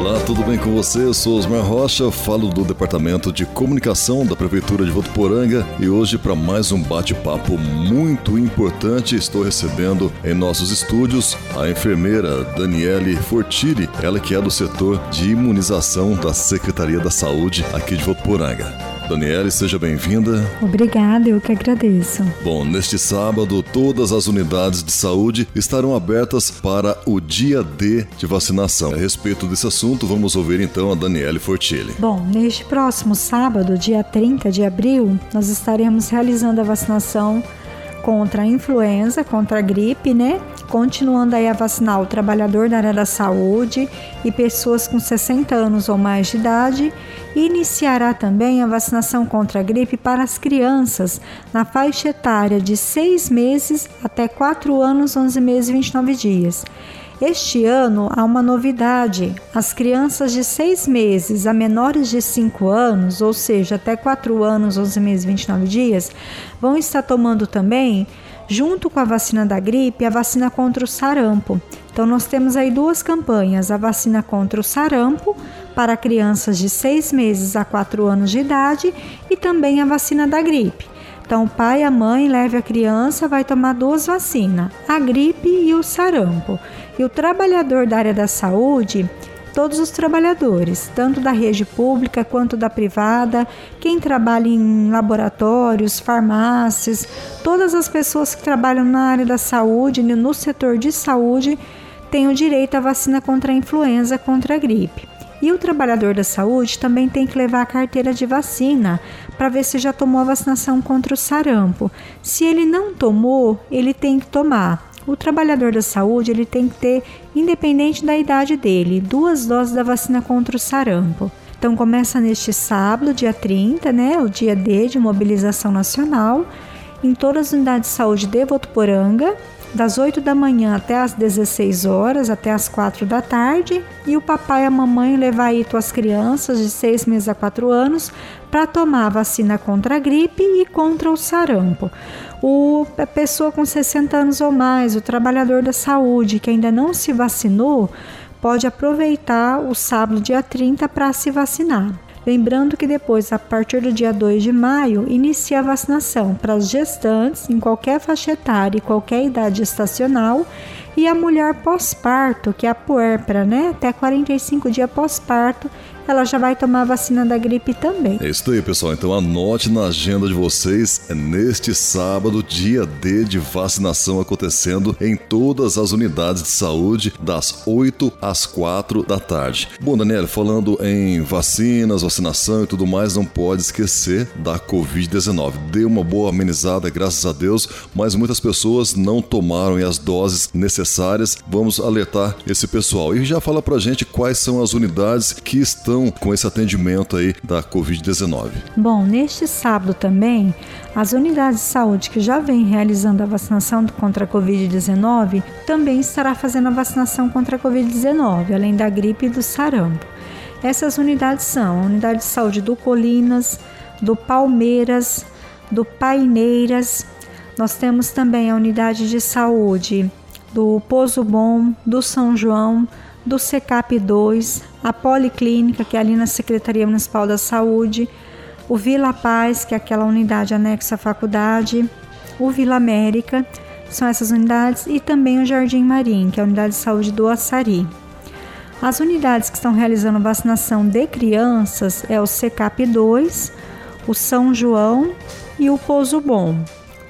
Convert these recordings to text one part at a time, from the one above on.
Olá, tudo bem com você? Eu sou Osmar Rocha, falo do Departamento de Comunicação da Prefeitura de Votuporanga e hoje para mais um bate-papo muito importante estou recebendo em nossos estúdios a enfermeira Daniele Fortiri, ela que é do setor de imunização da Secretaria da Saúde aqui de Votuporanga. Daniele, seja bem-vinda. Obrigada, eu que agradeço. Bom, neste sábado, todas as unidades de saúde estarão abertas para o dia D de vacinação. A respeito desse assunto, vamos ouvir então a Daniele Fortilli. Bom, neste próximo sábado, dia 30 de abril, nós estaremos realizando a vacinação contra a influenza, contra a gripe, né? Continuando aí a vacinar o trabalhador da área da saúde e pessoas com 60 anos ou mais de idade. E iniciará também a vacinação contra a gripe para as crianças na faixa etária de 6 meses até 4 anos, 11 meses e 29 dias. Este ano há uma novidade: as crianças de 6 meses a menores de 5 anos, ou seja, até 4 anos, 11 meses e 29 dias, vão estar tomando também, junto com a vacina da gripe, a vacina contra o sarampo. Então, nós temos aí duas campanhas: a vacina contra o sarampo para crianças de 6 meses a 4 anos de idade e também a vacina da gripe. Então, o pai e a mãe leve a criança, vai tomar duas vacinas, a gripe e o sarampo. E o trabalhador da área da saúde, todos os trabalhadores, tanto da rede pública quanto da privada, quem trabalha em laboratórios, farmácias, todas as pessoas que trabalham na área da saúde, no setor de saúde, têm o direito à vacina contra a influenza, contra a gripe. E o trabalhador da saúde também tem que levar a carteira de vacina para ver se já tomou a vacinação contra o sarampo. Se ele não tomou, ele tem que tomar. O trabalhador da saúde ele tem que ter, independente da idade dele, duas doses da vacina contra o sarampo. Então começa neste sábado, dia 30, né, o dia D de mobilização nacional, em todas as unidades de saúde de Votuporanga, das 8 da manhã até as 16 horas, até as 4 da tarde, e o papai e a mamãe levar aí tuas crianças de 6 meses a 4 anos para tomar vacina contra a gripe e contra o sarampo. O, a pessoa com 60 anos ou mais, o trabalhador da saúde que ainda não se vacinou, pode aproveitar o sábado, dia 30, para se vacinar. Lembrando que depois, a partir do dia 2 de maio, inicia a vacinação para as gestantes em qualquer faixa etária e qualquer idade estacional e a mulher pós-parto, que é a puérpera, né? Até 45 dias pós-parto, ela já vai tomar a vacina da gripe também. É isso aí, pessoal. Então anote na agenda de vocês, é neste sábado, dia D de vacinação acontecendo em todas as unidades de saúde, das 8 às 4 da tarde. Bom, Daniel, falando em vacinas, vacinação e tudo mais, não pode esquecer da Covid-19. Deu uma boa amenizada, graças a Deus, mas muitas pessoas não tomaram as doses necessárias. Vamos alertar esse pessoal. E já fala pra gente quais são as unidades que estão com esse atendimento aí da Covid-19? Bom, neste sábado também, as unidades de saúde que já vêm realizando a vacinação contra a Covid-19 também estará fazendo a vacinação contra a Covid-19, além da gripe e do sarampo. Essas unidades são a unidade de saúde do Colinas, do Palmeiras, do Paineiras. Nós temos também a unidade de saúde do Pozo Bom, do São João, do SECAP 2, a Policlínica, que é ali na Secretaria Municipal da Saúde, o Vila Paz, que é aquela unidade anexa à faculdade, o Vila América, são essas unidades, e também o Jardim Marim, que é a unidade de saúde do Açari. As unidades que estão realizando vacinação de crianças é o SECAP 2, o São João e o Pouso Bom.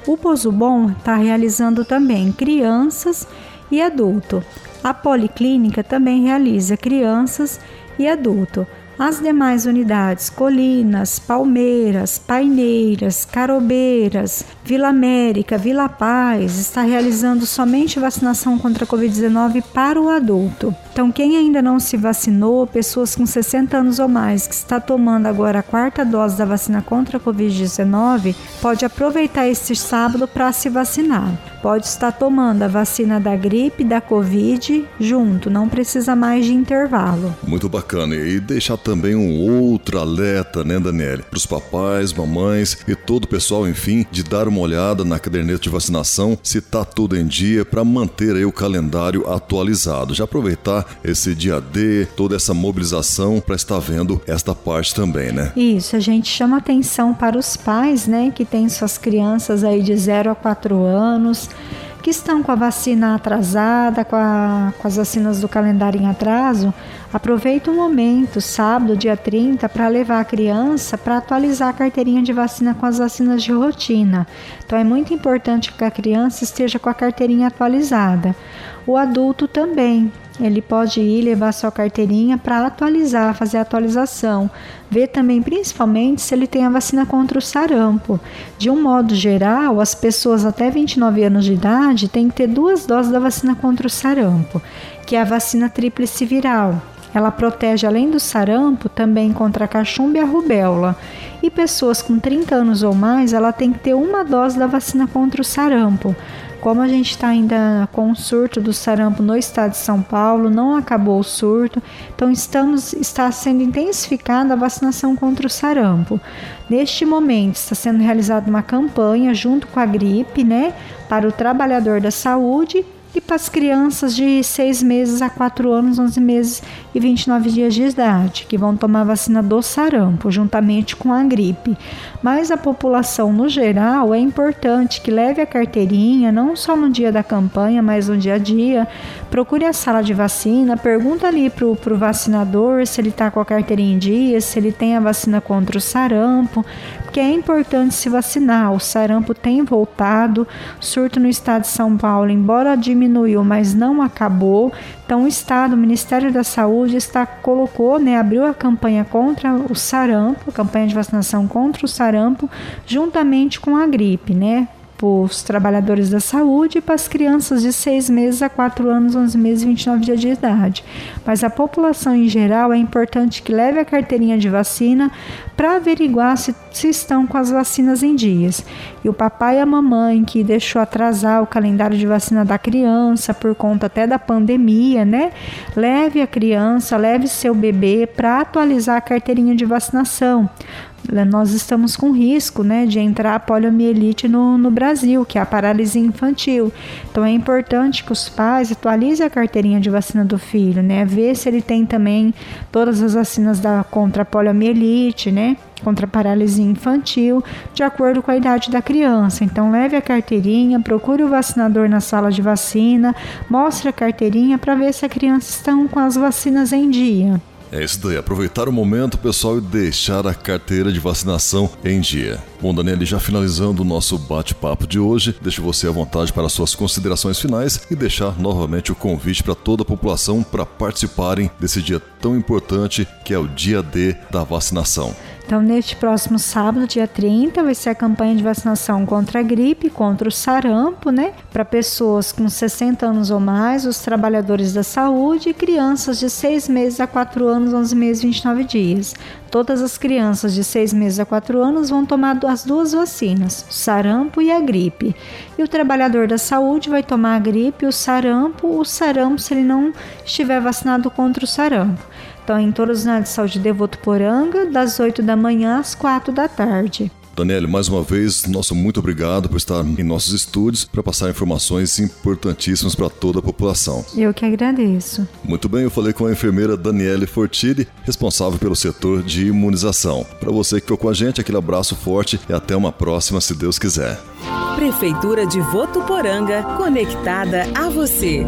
O Pouso Bom está realizando também crianças e adulto. A policlínica também realiza crianças e adulto. As demais unidades, Colinas, Palmeiras, Paineiras, Carobeiras, Vila América, Vila Paz, está realizando somente vacinação contra a Covid-19 para o adulto. Então, quem ainda não se vacinou, pessoas com 60 anos ou mais, que está tomando agora a quarta dose da vacina contra a Covid-19, pode aproveitar este sábado para se vacinar. Pode estar tomando a vacina da gripe da Covid junto, não precisa mais de intervalo. Muito bacana. E deixar também um outro alerta, né, Daniele? Para os papais, mamães e todo o pessoal, enfim, de dar uma olhada na caderneta de vacinação se tá tudo em dia para manter aí o calendário atualizado. Já aproveitar esse dia D, toda essa mobilização para estar vendo esta parte também, né? Isso, a gente chama atenção para os pais, né, que têm suas crianças aí de 0 a 4 anos que estão com a vacina atrasada, com, a, com as vacinas do calendário em atraso, aproveita o momento, sábado, dia 30, para levar a criança para atualizar a carteirinha de vacina com as vacinas de rotina. Então é muito importante que a criança esteja com a carteirinha atualizada. O adulto também, ele pode ir levar sua carteirinha para atualizar, fazer a atualização. Ver também, principalmente, se ele tem a vacina contra o sarampo. De um modo geral, as pessoas até 29 anos de idade têm que ter duas doses da vacina contra o sarampo, que é a vacina tríplice viral. Ela protege, além do sarampo, também contra a cachumba e a rubéola. E pessoas com 30 anos ou mais, ela tem que ter uma dose da vacina contra o sarampo. Como a gente está ainda com o surto do sarampo no estado de São Paulo, não acabou o surto, então estamos, está sendo intensificada a vacinação contra o sarampo. Neste momento está sendo realizada uma campanha junto com a gripe, né, para o trabalhador da saúde e para as crianças de 6 meses a 4 anos, 11 meses e 29 dias de idade, que vão tomar vacina do sarampo, juntamente com a gripe. Mas a população no geral é importante que leve a carteirinha, não só no dia da campanha, mas no dia a dia. Procure a sala de vacina, pergunta ali para o vacinador se ele está com a carteirinha em dia, se ele tem a vacina contra o sarampo, porque é importante se vacinar. O sarampo tem voltado, surto no estado de São Paulo, embora diminuiu, mas não acabou. Então o estado, o Ministério da Saúde está colocou, né, abriu a campanha contra o sarampo, a campanha de vacinação contra o sarampo, juntamente com a gripe, né? para os trabalhadores da saúde e para as crianças de 6 meses a 4 anos, 11 meses e 29 dias de idade. Mas a população em geral é importante que leve a carteirinha de vacina para averiguar se, se estão com as vacinas em dias. E o papai e a mamãe que deixou atrasar o calendário de vacina da criança por conta até da pandemia, né? Leve a criança, leve seu bebê para atualizar a carteirinha de vacinação nós estamos com risco né, de entrar a poliomielite no, no Brasil, que é a paralisia infantil. Então é importante que os pais atualizem a carteirinha de vacina do filho, né? Ver se ele tem também todas as vacinas da, contra a poliomielite, né? Contra a paralisia infantil, de acordo com a idade da criança. Então, leve a carteirinha, procure o vacinador na sala de vacina, mostre a carteirinha para ver se a criança está com as vacinas em dia. É isso daí, aproveitar o momento, pessoal, e deixar a carteira de vacinação em dia. Bom, Daniele, já finalizando o nosso bate-papo de hoje, deixo você à vontade para suas considerações finais e deixar novamente o convite para toda a população para participarem desse dia tão importante que é o dia D da vacinação. Então, neste próximo sábado, dia 30, vai ser a campanha de vacinação contra a gripe, contra o sarampo, né? Para pessoas com 60 anos ou mais, os trabalhadores da saúde e crianças de 6 meses a 4 anos, 11 meses e 29 dias. Todas as crianças de 6 meses a 4 anos vão tomar as duas vacinas, o sarampo e a gripe. E o trabalhador da saúde vai tomar a gripe, o sarampo, o sarampo se ele não estiver vacinado contra o sarampo. Então, em todas as unidades de saúde de Votuporanga, das 8 da manhã às 4 da tarde. Daniele, mais uma vez, nosso muito obrigado por estar em nossos estúdios para passar informações importantíssimas para toda a população. Eu que agradeço. Muito bem, eu falei com a enfermeira Daniele Fortini, responsável pelo setor de imunização. Para você que ficou com a gente, aquele abraço forte e até uma próxima, se Deus quiser. Prefeitura de Votuporanga, conectada a você.